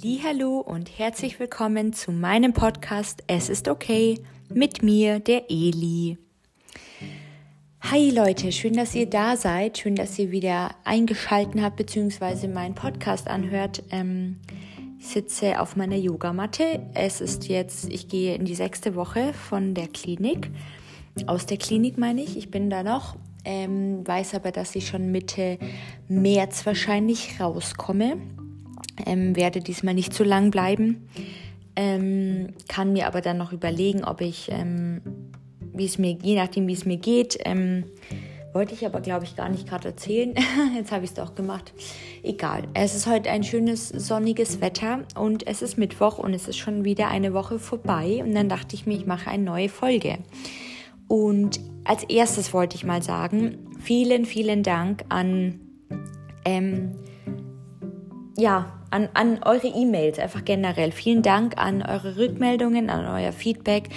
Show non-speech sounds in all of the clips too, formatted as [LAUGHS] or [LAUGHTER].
Hallo und herzlich willkommen zu meinem Podcast Es ist okay mit mir, der Eli. Hi Leute, schön, dass ihr da seid, schön, dass ihr wieder eingeschalten habt bzw. meinen Podcast anhört. Ähm, ich sitze auf meiner Yogamatte. Es ist jetzt, ich gehe in die sechste Woche von der Klinik. Aus der Klinik meine ich. Ich bin da noch, ähm, weiß aber, dass ich schon Mitte März wahrscheinlich rauskomme ähm, werde diesmal nicht zu lang bleiben, ähm, kann mir aber dann noch überlegen, ob ich, ähm, wie es mir, je nachdem wie es mir geht, ähm, wollte ich aber glaube ich gar nicht gerade erzählen. [LAUGHS] Jetzt habe ich es doch gemacht. Egal. Es ist heute ein schönes sonniges Wetter und es ist Mittwoch und es ist schon wieder eine Woche vorbei und dann dachte ich mir, ich mache eine neue Folge. Und als erstes wollte ich mal sagen, vielen, vielen Dank an ähm, ja, an, an eure E-Mails, einfach generell. Vielen Dank an eure Rückmeldungen, an euer Feedback.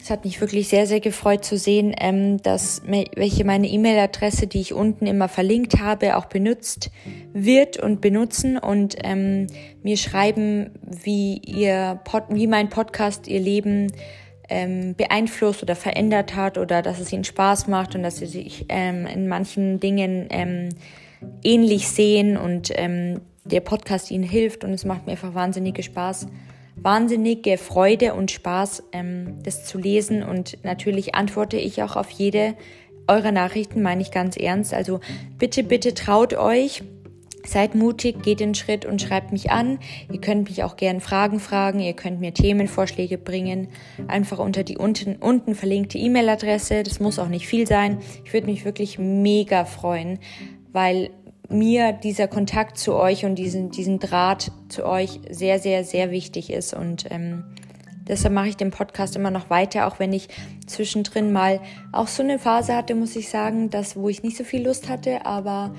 Es hat mich wirklich sehr, sehr gefreut zu sehen, ähm, dass welche meine E-Mail-Adresse, die ich unten immer verlinkt habe, auch benutzt wird und benutzen und ähm, mir schreiben, wie ihr Pod, wie mein Podcast ihr Leben ähm, beeinflusst oder verändert hat oder dass es ihnen Spaß macht und dass sie sich ähm, in manchen Dingen ähm, ähnlich sehen und ähm, der Podcast Ihnen hilft und es macht mir einfach wahnsinnige Spaß, wahnsinnige Freude und Spaß, ähm, das zu lesen und natürlich antworte ich auch auf jede eurer Nachrichten, meine ich ganz ernst. Also bitte, bitte traut euch. Seid mutig, geht den Schritt und schreibt mich an. Ihr könnt mich auch gerne Fragen fragen, ihr könnt mir Themenvorschläge bringen. Einfach unter die unten, unten verlinkte E-Mail-Adresse. Das muss auch nicht viel sein. Ich würde mich wirklich mega freuen, weil mir dieser Kontakt zu euch und diesen, diesen Draht zu euch sehr, sehr, sehr wichtig ist. Und ähm, deshalb mache ich den Podcast immer noch weiter, auch wenn ich zwischendrin mal auch so eine Phase hatte, muss ich sagen, dass, wo ich nicht so viel Lust hatte, aber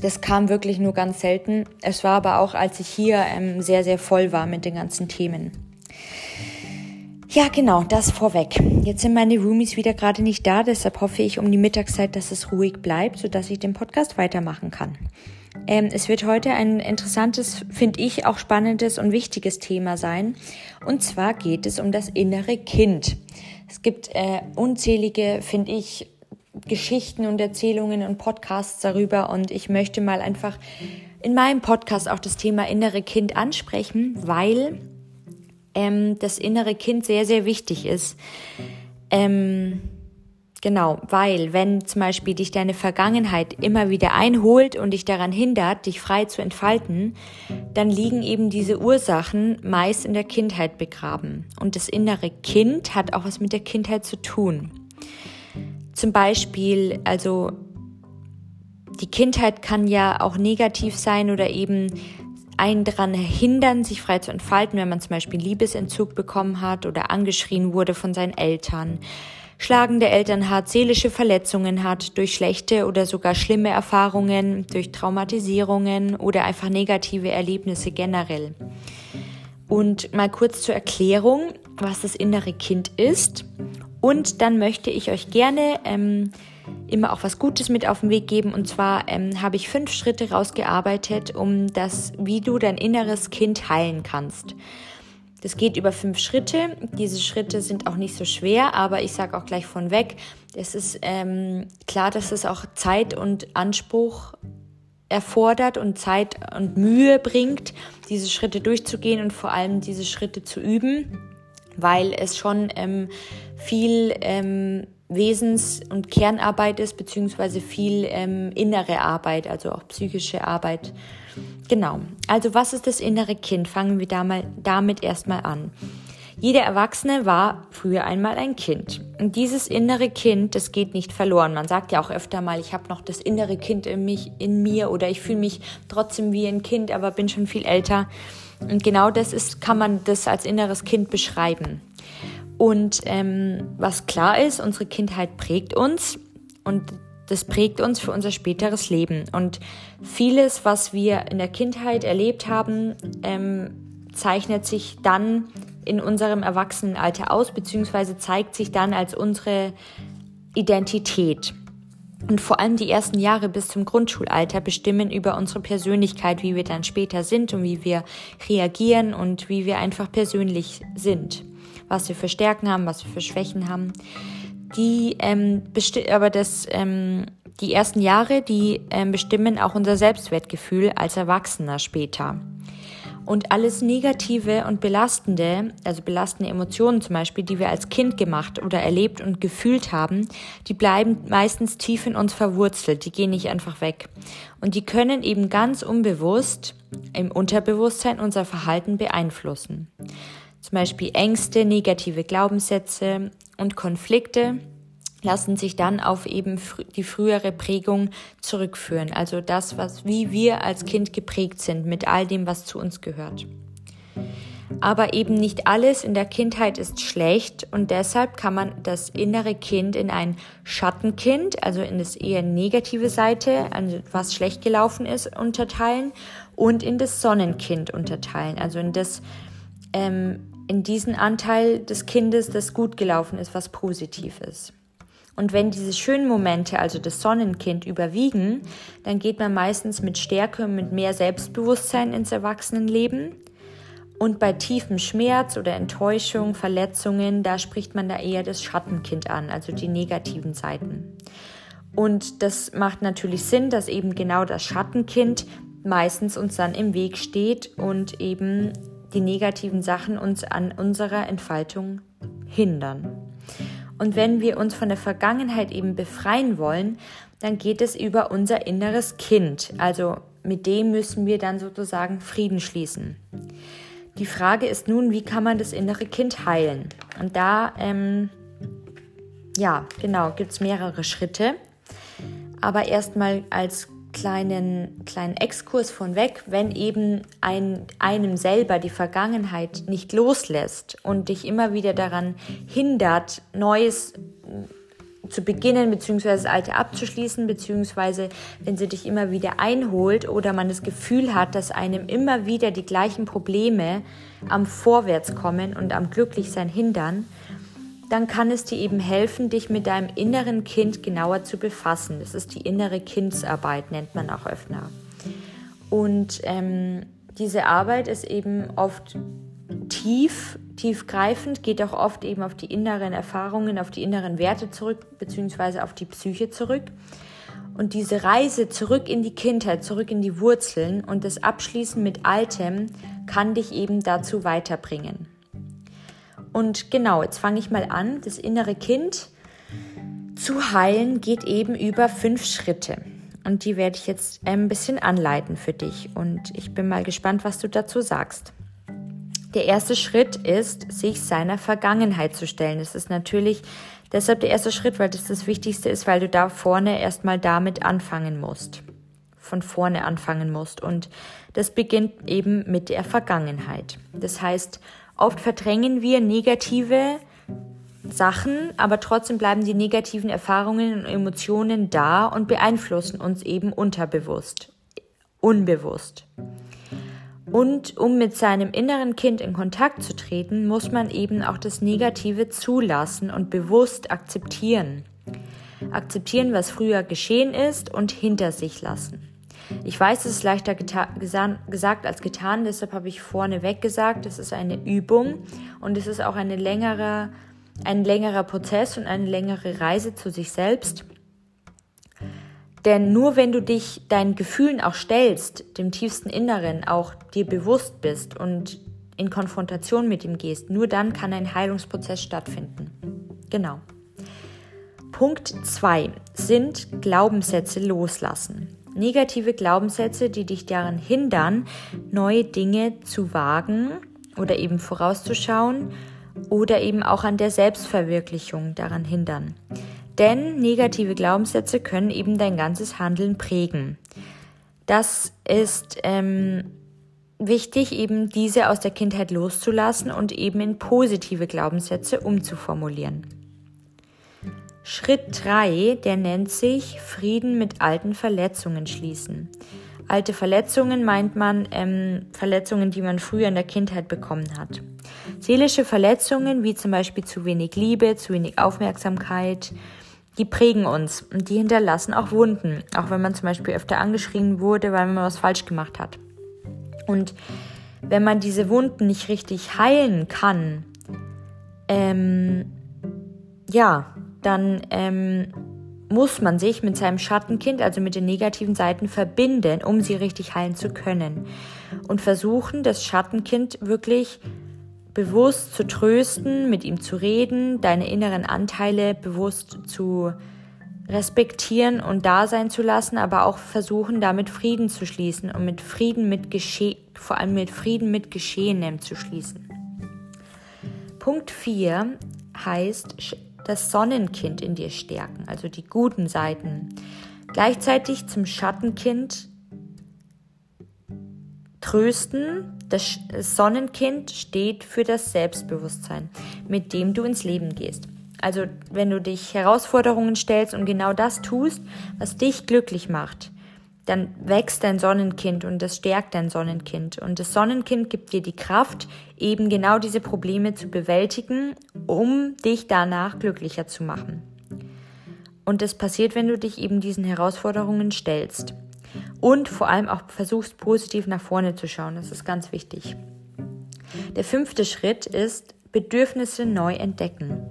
das kam wirklich nur ganz selten. Es war aber auch, als ich hier ähm, sehr, sehr voll war mit den ganzen Themen. Ja, genau, das vorweg. Jetzt sind meine Roomies wieder gerade nicht da, deshalb hoffe ich um die Mittagszeit, dass es ruhig bleibt, sodass ich den Podcast weitermachen kann. Ähm, es wird heute ein interessantes, finde ich, auch spannendes und wichtiges Thema sein. Und zwar geht es um das innere Kind. Es gibt äh, unzählige, finde ich, Geschichten und Erzählungen und Podcasts darüber und ich möchte mal einfach in meinem Podcast auch das Thema innere Kind ansprechen, weil ähm, das innere Kind sehr, sehr wichtig ist. Ähm, genau, weil wenn zum Beispiel dich deine Vergangenheit immer wieder einholt und dich daran hindert, dich frei zu entfalten, dann liegen eben diese Ursachen meist in der Kindheit begraben. Und das innere Kind hat auch was mit der Kindheit zu tun. Zum Beispiel, also die Kindheit kann ja auch negativ sein oder eben einen daran hindern, sich frei zu entfalten, wenn man zum Beispiel Liebesentzug bekommen hat oder angeschrien wurde von seinen Eltern, schlagende Eltern hat, seelische Verletzungen hat durch schlechte oder sogar schlimme Erfahrungen, durch Traumatisierungen oder einfach negative Erlebnisse generell. Und mal kurz zur Erklärung, was das innere Kind ist. Und dann möchte ich euch gerne ähm, immer auch was Gutes mit auf den Weg geben. Und zwar ähm, habe ich fünf Schritte rausgearbeitet, um das, wie du dein inneres Kind heilen kannst. Das geht über fünf Schritte. Diese Schritte sind auch nicht so schwer, aber ich sage auch gleich von weg, es ist ähm, klar, dass es auch Zeit und Anspruch erfordert und Zeit und Mühe bringt, diese Schritte durchzugehen und vor allem diese Schritte zu üben, weil es schon ähm, viel ähm, Wesens- und Kernarbeit ist, beziehungsweise viel ähm, innere Arbeit, also auch psychische Arbeit. Genau. Also was ist das innere Kind? Fangen wir da mal, damit erstmal an. Jeder Erwachsene war früher einmal ein Kind. Und dieses innere Kind, das geht nicht verloren. Man sagt ja auch öfter mal, ich habe noch das innere Kind in, mich, in mir oder ich fühle mich trotzdem wie ein Kind, aber bin schon viel älter. Und genau das ist, kann man das als inneres Kind beschreiben. Und ähm, was klar ist, unsere Kindheit prägt uns und das prägt uns für unser späteres Leben. Und vieles, was wir in der Kindheit erlebt haben, ähm, zeichnet sich dann in unserem Erwachsenenalter aus, beziehungsweise zeigt sich dann als unsere Identität. Und vor allem die ersten Jahre bis zum Grundschulalter bestimmen über unsere Persönlichkeit, wie wir dann später sind und wie wir reagieren und wie wir einfach persönlich sind. Was wir für Stärken haben, was wir für Schwächen haben. Die, ähm, aber das, ähm, die ersten Jahre, die ähm, bestimmen auch unser Selbstwertgefühl als Erwachsener später. Und alles Negative und Belastende, also belastende Emotionen zum Beispiel, die wir als Kind gemacht oder erlebt und gefühlt haben, die bleiben meistens tief in uns verwurzelt, die gehen nicht einfach weg. Und die können eben ganz unbewusst im Unterbewusstsein unser Verhalten beeinflussen. Zum Beispiel Ängste, negative Glaubenssätze und Konflikte lassen sich dann auf eben die frühere Prägung zurückführen. Also das, was, wie wir als Kind geprägt sind mit all dem, was zu uns gehört. Aber eben nicht alles in der Kindheit ist schlecht und deshalb kann man das innere Kind in ein Schattenkind, also in das eher negative Seite, also was schlecht gelaufen ist, unterteilen und in das Sonnenkind unterteilen, also in das ähm, in diesen Anteil des Kindes, das gut gelaufen ist, was positiv ist. Und wenn diese schönen Momente, also das Sonnenkind, überwiegen, dann geht man meistens mit Stärke und mit mehr Selbstbewusstsein ins Erwachsenenleben. Und bei tiefem Schmerz oder Enttäuschung, Verletzungen, da spricht man da eher das Schattenkind an, also die negativen Seiten. Und das macht natürlich Sinn, dass eben genau das Schattenkind meistens uns dann im Weg steht und eben die negativen Sachen uns an unserer Entfaltung hindern. Und wenn wir uns von der Vergangenheit eben befreien wollen, dann geht es über unser inneres Kind. Also mit dem müssen wir dann sozusagen Frieden schließen. Die Frage ist nun, wie kann man das innere Kind heilen? Und da, ähm, ja, genau, gibt es mehrere Schritte. Aber erstmal als kleinen, kleinen Exkurs von weg, wenn eben ein, einem selber die Vergangenheit nicht loslässt und dich immer wieder daran hindert, Neues zu beginnen, beziehungsweise das Alte abzuschließen, beziehungsweise wenn sie dich immer wieder einholt oder man das Gefühl hat, dass einem immer wieder die gleichen Probleme am Vorwärtskommen und am Glücklichsein hindern, dann kann es dir eben helfen, dich mit deinem inneren Kind genauer zu befassen. Das ist die innere Kindsarbeit, nennt man auch öfter. Und ähm, diese Arbeit ist eben oft tief, tiefgreifend, geht auch oft eben auf die inneren Erfahrungen, auf die inneren Werte zurück, beziehungsweise auf die Psyche zurück. Und diese Reise zurück in die Kindheit, zurück in die Wurzeln und das Abschließen mit Altem kann dich eben dazu weiterbringen. Und genau, jetzt fange ich mal an. Das innere Kind zu heilen geht eben über fünf Schritte. Und die werde ich jetzt ein bisschen anleiten für dich. Und ich bin mal gespannt, was du dazu sagst. Der erste Schritt ist, sich seiner Vergangenheit zu stellen. Das ist natürlich deshalb der erste Schritt, weil das das Wichtigste ist, weil du da vorne erstmal damit anfangen musst. Von vorne anfangen musst. Und das beginnt eben mit der Vergangenheit. Das heißt, Oft verdrängen wir negative Sachen, aber trotzdem bleiben die negativen Erfahrungen und Emotionen da und beeinflussen uns eben unterbewusst, unbewusst. Und um mit seinem inneren Kind in Kontakt zu treten, muss man eben auch das Negative zulassen und bewusst akzeptieren. Akzeptieren, was früher geschehen ist und hinter sich lassen. Ich weiß, es ist leichter gesagt als getan, deshalb habe ich vorneweg gesagt, es ist eine Übung und es ist auch eine längere, ein längerer Prozess und eine längere Reise zu sich selbst. Denn nur wenn du dich deinen Gefühlen auch stellst, dem tiefsten Inneren auch dir bewusst bist und in Konfrontation mit ihm gehst, nur dann kann ein Heilungsprozess stattfinden. Genau. Punkt 2 sind Glaubenssätze loslassen. Negative Glaubenssätze, die dich daran hindern, neue Dinge zu wagen oder eben vorauszuschauen oder eben auch an der Selbstverwirklichung daran hindern. Denn negative Glaubenssätze können eben dein ganzes Handeln prägen. Das ist ähm, wichtig, eben diese aus der Kindheit loszulassen und eben in positive Glaubenssätze umzuformulieren. Schritt 3, der nennt sich Frieden mit alten Verletzungen schließen. Alte Verletzungen meint man ähm, Verletzungen, die man früher in der Kindheit bekommen hat. Seelische Verletzungen wie zum Beispiel zu wenig Liebe, zu wenig Aufmerksamkeit die prägen uns und die hinterlassen auch Wunden, auch wenn man zum Beispiel öfter angeschrien wurde, weil man was falsch gemacht hat. Und wenn man diese Wunden nicht richtig heilen kann, ähm, ja, dann ähm, muss man sich mit seinem Schattenkind, also mit den negativen Seiten, verbinden, um sie richtig heilen zu können. Und versuchen, das Schattenkind wirklich bewusst zu trösten, mit ihm zu reden, deine inneren Anteile bewusst zu respektieren und da sein zu lassen, aber auch versuchen, damit Frieden zu schließen und mit Frieden mit Gesche vor allem mit Frieden mit Geschehenem zu schließen. Punkt 4 heißt das Sonnenkind in dir stärken, also die guten Seiten. Gleichzeitig zum Schattenkind trösten. Das Sonnenkind steht für das Selbstbewusstsein, mit dem du ins Leben gehst. Also wenn du dich Herausforderungen stellst und genau das tust, was dich glücklich macht, dann wächst dein Sonnenkind und das stärkt dein Sonnenkind. Und das Sonnenkind gibt dir die Kraft, eben genau diese Probleme zu bewältigen, um dich danach glücklicher zu machen. Und das passiert, wenn du dich eben diesen Herausforderungen stellst. Und vor allem auch versuchst, positiv nach vorne zu schauen. Das ist ganz wichtig. Der fünfte Schritt ist Bedürfnisse neu entdecken.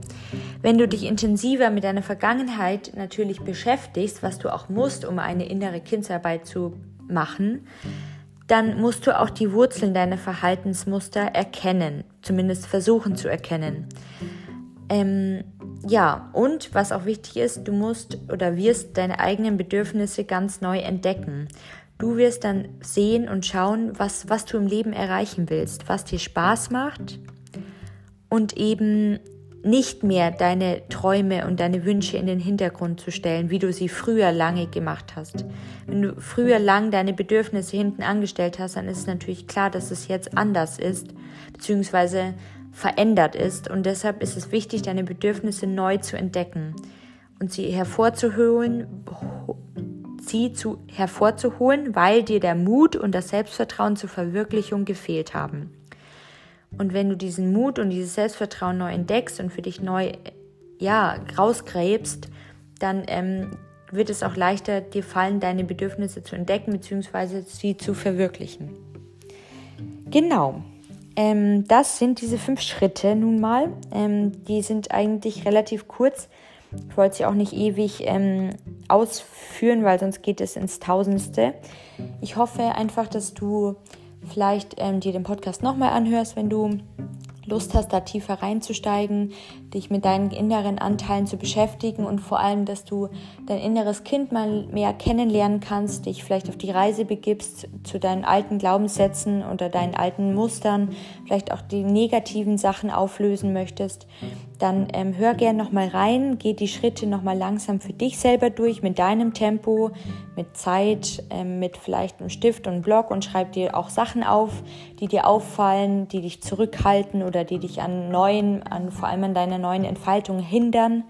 Wenn du dich intensiver mit deiner Vergangenheit natürlich beschäftigst, was du auch musst, um eine innere Kindsarbeit zu machen, dann musst du auch die Wurzeln deiner Verhaltensmuster erkennen, zumindest versuchen zu erkennen. Ähm, ja, und was auch wichtig ist, du musst oder wirst deine eigenen Bedürfnisse ganz neu entdecken. Du wirst dann sehen und schauen, was, was du im Leben erreichen willst, was dir Spaß macht und eben nicht mehr deine Träume und deine Wünsche in den Hintergrund zu stellen, wie du sie früher lange gemacht hast. Wenn du früher lang deine Bedürfnisse hinten angestellt hast, dann ist natürlich klar, dass es jetzt anders ist, beziehungsweise verändert ist. Und deshalb ist es wichtig, deine Bedürfnisse neu zu entdecken und sie hervorzuholen, sie zu, hervorzuholen, weil dir der Mut und das Selbstvertrauen zur Verwirklichung gefehlt haben. Und wenn du diesen Mut und dieses Selbstvertrauen neu entdeckst und für dich neu ja, rausgräbst, dann ähm, wird es auch leichter dir fallen, deine Bedürfnisse zu entdecken bzw. sie zu verwirklichen. Genau. Ähm, das sind diese fünf Schritte nun mal. Ähm, die sind eigentlich relativ kurz. Ich wollte sie auch nicht ewig ähm, ausführen, weil sonst geht es ins Tausendste. Ich hoffe einfach, dass du vielleicht ähm, dir den Podcast nochmal anhörst, wenn du Lust hast, da tiefer reinzusteigen, dich mit deinen inneren Anteilen zu beschäftigen und vor allem, dass du dein inneres Kind mal mehr kennenlernen kannst, dich vielleicht auf die Reise begibst zu deinen alten Glaubenssätzen oder deinen alten Mustern, vielleicht auch die negativen Sachen auflösen möchtest, dann ähm, hör gern nochmal rein, geh die Schritte nochmal langsam für dich selber durch, mit deinem Tempo, mit Zeit, ähm, mit vielleicht einem Stift und Block und schreib dir auch Sachen auf, die dir auffallen, die dich zurückhalten oder die dich an neuen, an vor allem an deiner neuen Entfaltung hindern.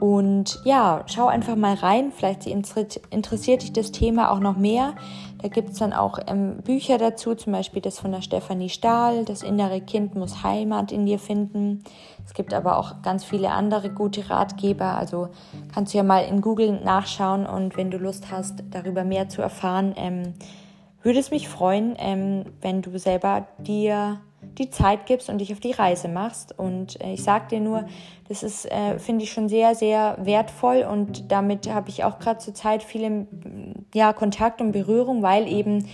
Und ja, schau einfach mal rein. Vielleicht interessiert dich das Thema auch noch mehr. Da gibt es dann auch ähm, Bücher dazu, zum Beispiel das von der Stefanie Stahl, Das innere Kind muss Heimat in dir finden. Es gibt aber auch ganz viele andere gute Ratgeber. Also kannst du ja mal in Google nachschauen und wenn du Lust hast, darüber mehr zu erfahren, ähm, würde es mich freuen, ähm, wenn du selber dir die Zeit gibst und dich auf die Reise machst. Und äh, ich sage dir nur, das ist, äh, finde ich, schon sehr, sehr wertvoll und damit habe ich auch gerade zur Zeit viel ja, Kontakt und Berührung, weil eben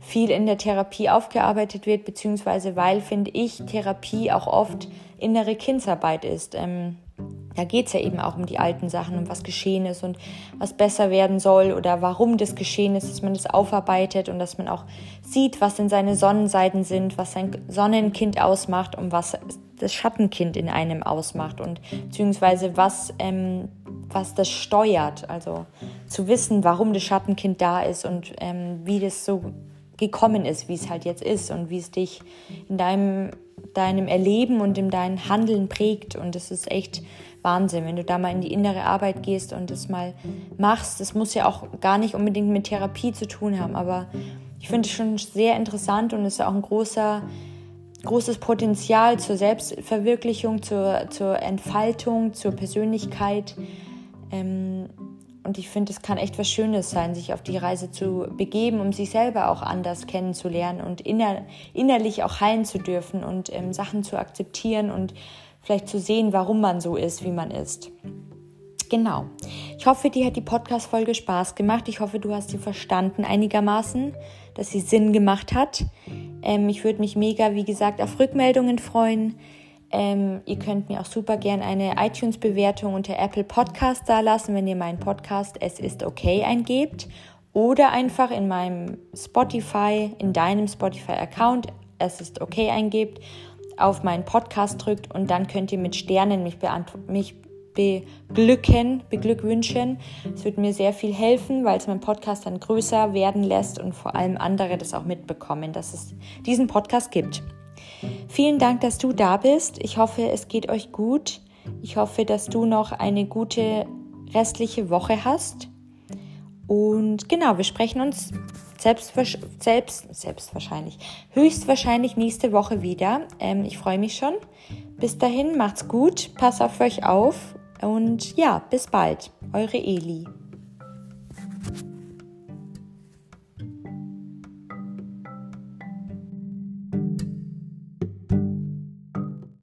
viel in der Therapie aufgearbeitet wird, beziehungsweise weil, finde ich, Therapie auch oft innere Kindsarbeit ist. Ähm, da geht es ja eben auch um die alten Sachen, um was geschehen ist und was besser werden soll oder warum das geschehen ist, dass man das aufarbeitet und dass man auch sieht, was denn seine Sonnenseiten sind, was sein Sonnenkind ausmacht und was das Schattenkind in einem ausmacht und beziehungsweise was, ähm, was das steuert. Also zu wissen, warum das Schattenkind da ist und ähm, wie das so gekommen ist, wie es halt jetzt ist und wie es dich in deinem, deinem Erleben und in deinem Handeln prägt. Und das ist echt Wahnsinn, wenn du da mal in die innere Arbeit gehst und das mal machst. Das muss ja auch gar nicht unbedingt mit Therapie zu tun haben, aber ich finde es schon sehr interessant und es ist auch ein großer, großes Potenzial zur Selbstverwirklichung, zur, zur Entfaltung, zur Persönlichkeit, Ähm, und ich finde, es kann echt was Schönes sein, sich auf die Reise zu begeben, um sich selber auch anders kennenzulernen und inner, innerlich auch heilen zu dürfen und ähm, Sachen zu akzeptieren und vielleicht zu sehen, warum man so ist, wie man ist. Genau. Ich hoffe, dir hat die Podcast-Folge Spaß gemacht. Ich hoffe, du hast sie verstanden einigermaßen, dass sie Sinn gemacht hat. Ähm, ich würde mich mega, wie gesagt, auf Rückmeldungen freuen. Ähm, ihr könnt mir auch super gern eine iTunes-Bewertung unter Apple Podcast da lassen, wenn ihr meinen Podcast Es ist okay eingebt. Oder einfach in meinem Spotify, in deinem Spotify-Account Es ist okay eingebt, auf meinen Podcast drückt und dann könnt ihr mit Sternen mich, mich beglücken, beglückwünschen. Es wird mir sehr viel helfen, weil es meinen Podcast dann größer werden lässt und vor allem andere das auch mitbekommen, dass es diesen Podcast gibt. Vielen Dank, dass du da bist. Ich hoffe, es geht euch gut. Ich hoffe, dass du noch eine gute restliche Woche hast. Und genau, wir sprechen uns selbst, selbst, selbstwahrscheinlich, höchstwahrscheinlich nächste Woche wieder. Ähm, ich freue mich schon. Bis dahin, macht's gut, pass auf euch auf und ja, bis bald. Eure Eli.